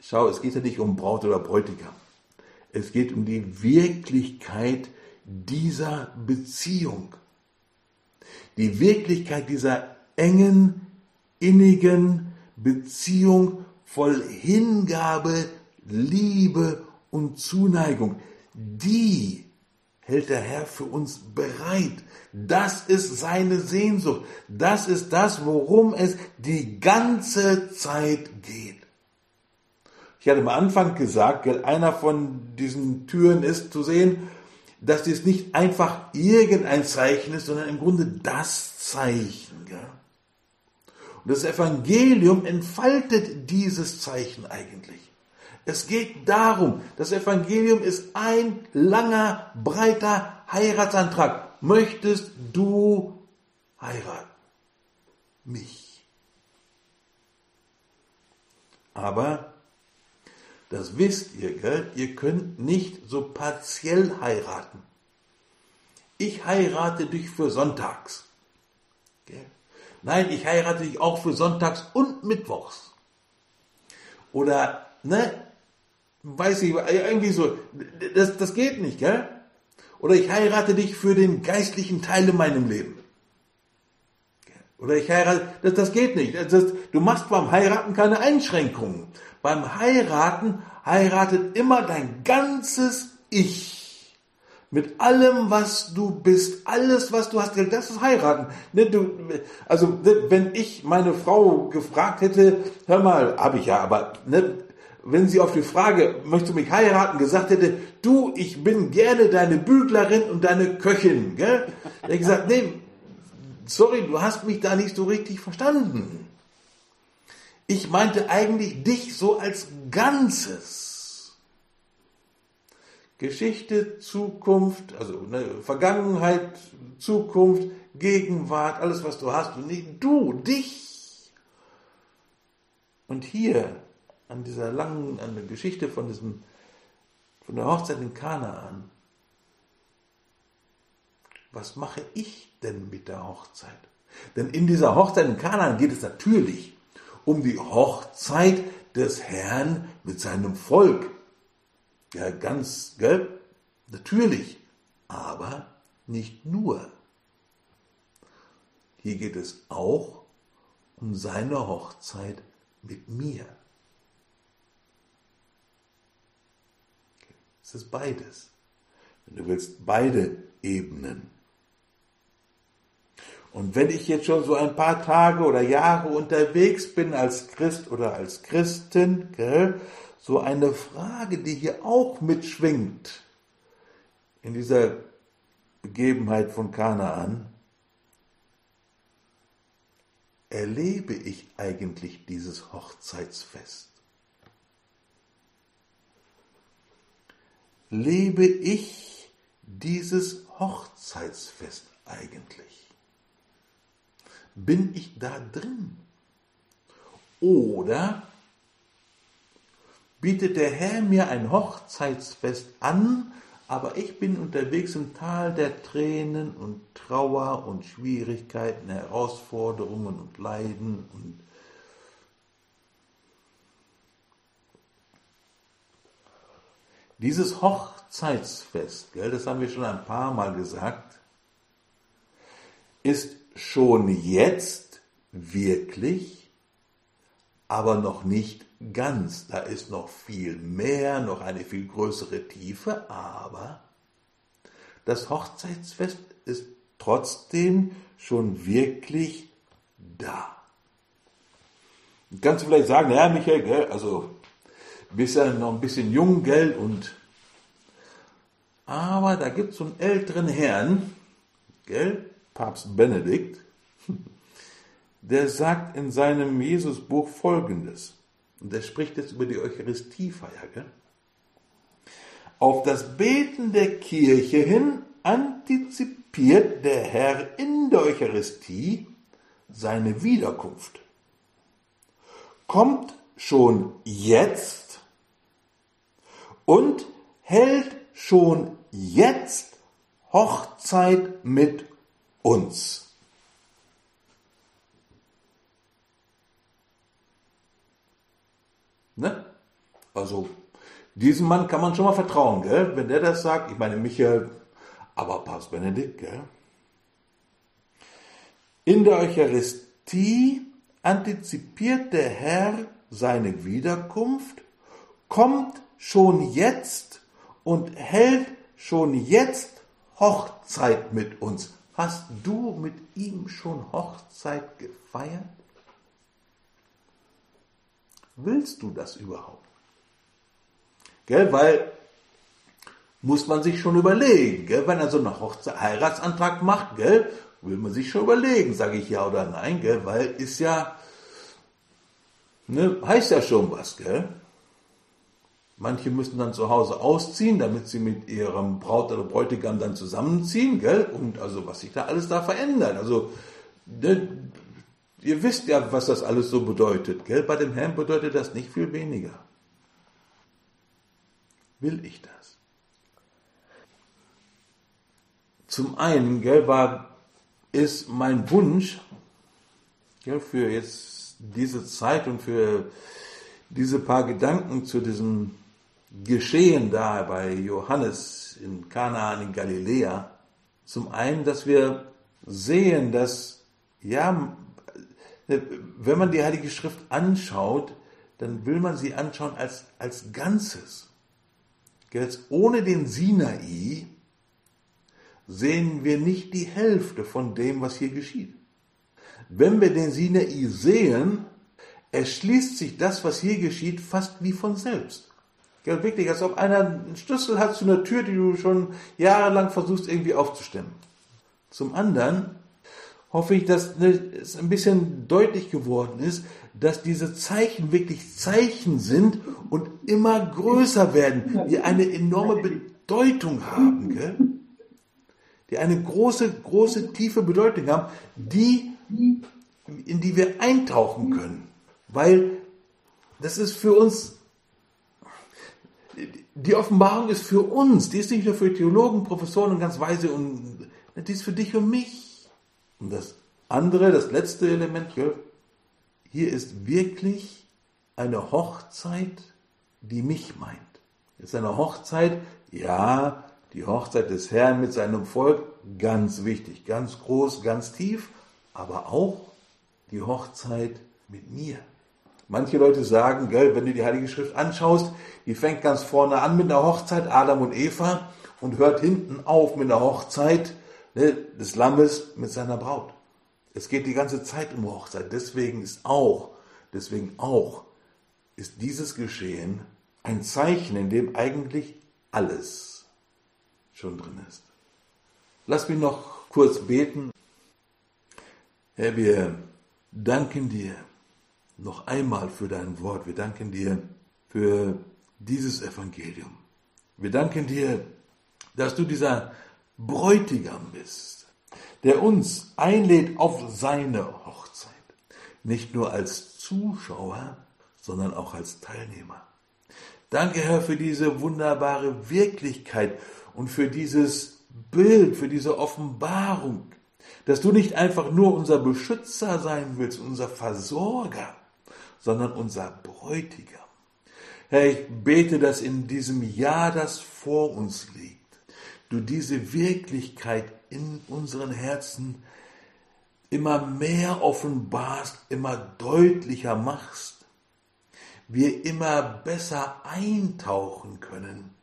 schau, es geht ja nicht um Braut oder Bräutigam. Es geht um die Wirklichkeit dieser Beziehung. Die Wirklichkeit dieser engen, innigen Beziehung voll Hingabe, Liebe und Zuneigung die hält der Herr für uns bereit. Das ist seine Sehnsucht. Das ist das, worum es die ganze Zeit geht. Ich hatte am Anfang gesagt, einer von diesen Türen ist zu sehen, dass dies nicht einfach irgendein Zeichen ist, sondern im Grunde das Zeichen. Und das Evangelium entfaltet dieses Zeichen eigentlich. Es geht darum, das Evangelium ist ein langer, breiter Heiratsantrag. Möchtest du heiraten? Mich. Aber, das wisst ihr, gell? ihr könnt nicht so partiell heiraten. Ich heirate dich für Sonntags. Gell? Nein, ich heirate dich auch für Sonntags und Mittwochs. Oder, ne, weiß ich, irgendwie so, das, das geht nicht, gell? Oder ich heirate dich für den geistlichen Teil in meinem Leben. Oder ich heirate, das, das geht nicht. Das, du machst beim Heiraten keine Einschränkungen. Beim Heiraten heiratet immer dein ganzes Ich Mit allem, was du bist, alles, was du hast, das ist heiraten. Ne, also, ne, wenn ich meine Frau gefragt hätte, hör mal, habe ich ja, aber ne, wenn sie auf die Frage, möchtest du mich heiraten, gesagt hätte, du, ich bin gerne deine Büglerin und deine Köchin, gell? Hätte ich gesagt, nee, sorry, du hast mich da nicht so richtig verstanden. Ich meinte eigentlich dich so als Ganzes. Geschichte, Zukunft, also ne, Vergangenheit, Zukunft, Gegenwart, alles was du hast und nicht du, dich. Und hier an dieser langen, an der Geschichte von diesem, von der Hochzeit in Kanaan. Was mache ich denn mit der Hochzeit? Denn in dieser Hochzeit in Kanaan geht es natürlich um die Hochzeit des Herrn mit seinem Volk. Ja, ganz, gell? Natürlich. Aber nicht nur. Hier geht es auch um seine Hochzeit mit mir. Es ist beides. Wenn du willst, beide Ebenen. Und wenn ich jetzt schon so ein paar Tage oder Jahre unterwegs bin als Christ oder als Christin, gell, so eine Frage, die hier auch mitschwingt in dieser Begebenheit von Kanaan, erlebe ich eigentlich dieses Hochzeitsfest? lebe ich dieses Hochzeitsfest eigentlich? Bin ich da drin? Oder bietet der Herr mir ein Hochzeitsfest an, aber ich bin unterwegs im Tal der Tränen und Trauer und Schwierigkeiten, Herausforderungen und Leiden und Dieses Hochzeitsfest, gell, das haben wir schon ein paar Mal gesagt, ist schon jetzt wirklich, aber noch nicht ganz. Da ist noch viel mehr, noch eine viel größere Tiefe, aber das Hochzeitsfest ist trotzdem schon wirklich da. Kannst du vielleicht sagen, ja, Michael, gell, also bist ja noch ein bisschen jung, gell, und aber da gibt es so einen älteren Herrn, gell, Papst Benedikt, der sagt in seinem Jesusbuch folgendes, und der spricht jetzt über die Eucharistiefeier, gell? Auf das Beten der Kirche hin antizipiert der Herr in der Eucharistie seine Wiederkunft. Kommt schon jetzt und hält schon jetzt Hochzeit mit uns. Ne? Also, diesem Mann kann man schon mal vertrauen, gell? Wenn der das sagt, ich meine, Michael, aber Papst Benedikt, gell? In der Eucharistie antizipiert der Herr seine Wiederkunft, kommt schon jetzt und hält schon jetzt Hochzeit mit uns. Hast du mit ihm schon Hochzeit gefeiert? Willst du das überhaupt? Gell, weil muss man sich schon überlegen, gell, wenn er so einen Hochzeit Heiratsantrag macht, gell, will man sich schon überlegen, sage ich ja oder nein, gell, weil ist ja ne, heißt ja schon was, gell? Manche müssen dann zu Hause ausziehen, damit sie mit ihrem Braut oder Bräutigam dann zusammenziehen, gell? Und also was sich da alles da verändert. Also ne, ihr wisst ja, was das alles so bedeutet, gell? Bei dem Herrn bedeutet das nicht viel weniger. Will ich das? Zum einen, gell, war, ist mein Wunsch, gell, für jetzt diese Zeit und für diese paar Gedanken zu diesem Geschehen da bei Johannes in Kanaan in Galiläa. Zum einen, dass wir sehen, dass, ja, wenn man die Heilige Schrift anschaut, dann will man sie anschauen als, als Ganzes. Jetzt ohne den Sinai sehen wir nicht die Hälfte von dem, was hier geschieht. Wenn wir den Sinai sehen, erschließt sich das, was hier geschieht, fast wie von selbst. Ja, wirklich, als ob einer einen Schlüssel hat zu einer Tür, die du schon jahrelang versuchst irgendwie aufzustemmen. Zum anderen hoffe ich, dass es ein bisschen deutlich geworden ist, dass diese Zeichen wirklich Zeichen sind und immer größer werden, die eine enorme Bedeutung haben, gell? die eine große, große, tiefe Bedeutung haben, die, in die wir eintauchen können. Weil das ist für uns, die Offenbarung ist für uns, die ist nicht nur für Theologen, Professoren und ganz weise, und die ist für dich und mich. Und das andere, das letzte Element, hier ist wirklich eine Hochzeit, die mich meint. Es ist eine Hochzeit, ja, die Hochzeit des Herrn mit seinem Volk, ganz wichtig, ganz groß, ganz tief, aber auch die Hochzeit mit mir. Manche Leute sagen, gell, wenn du die Heilige Schrift anschaust, die fängt ganz vorne an mit einer Hochzeit, Adam und Eva, und hört hinten auf mit einer Hochzeit ne, des Lammes mit seiner Braut. Es geht die ganze Zeit um Hochzeit. Deswegen ist auch, deswegen auch, ist dieses Geschehen ein Zeichen, in dem eigentlich alles schon drin ist. Lass mich noch kurz beten. Herr, wir danken dir noch einmal für dein Wort. Wir danken dir für dieses Evangelium. Wir danken dir, dass du dieser Bräutigam bist, der uns einlädt auf seine Hochzeit. Nicht nur als Zuschauer, sondern auch als Teilnehmer. Danke, Herr, für diese wunderbare Wirklichkeit und für dieses Bild, für diese Offenbarung, dass du nicht einfach nur unser Beschützer sein willst, unser Versorger, sondern unser Bräutigam. Herr, ich bete, dass in diesem Jahr, das vor uns liegt, du diese Wirklichkeit in unseren Herzen immer mehr offenbarst, immer deutlicher machst, wir immer besser eintauchen können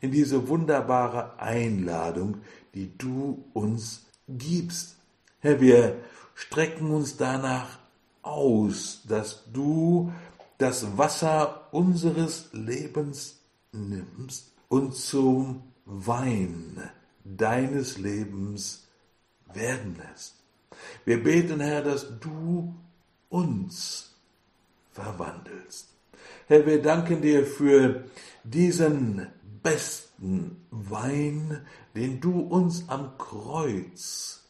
in diese wunderbare Einladung, die du uns gibst. Herr, wir strecken uns danach aus, dass du das Wasser unseres Lebens nimmst und zum Wein deines Lebens werden lässt. Wir beten, Herr, dass du uns verwandelst. Herr, wir danken dir für diesen besten Wein, den du uns am Kreuz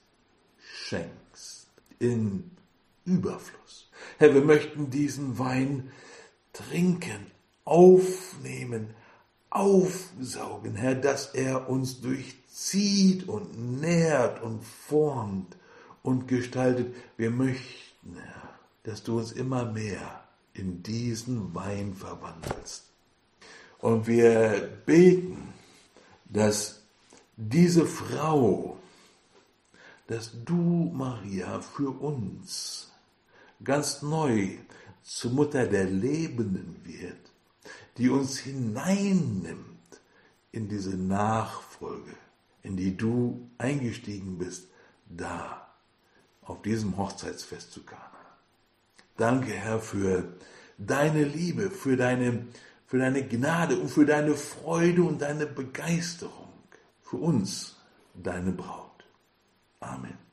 schenkst, in Überfluss. Herr, wir möchten diesen Wein trinken, aufnehmen, aufsaugen, Herr, dass er uns durchzieht und nährt und formt und gestaltet. Wir möchten, Herr, dass du uns immer mehr in diesen Wein verwandelst. Und wir beten, dass diese Frau, dass du, Maria, für uns ganz neu zur Mutter der Lebenden wird, die uns hineinnimmt in diese Nachfolge, in die du eingestiegen bist, da, auf diesem Hochzeitsfest zu Kana. Danke, Herr, für deine Liebe, für deine, für deine Gnade und für deine Freude und deine Begeisterung für uns, deine Braut. Amen.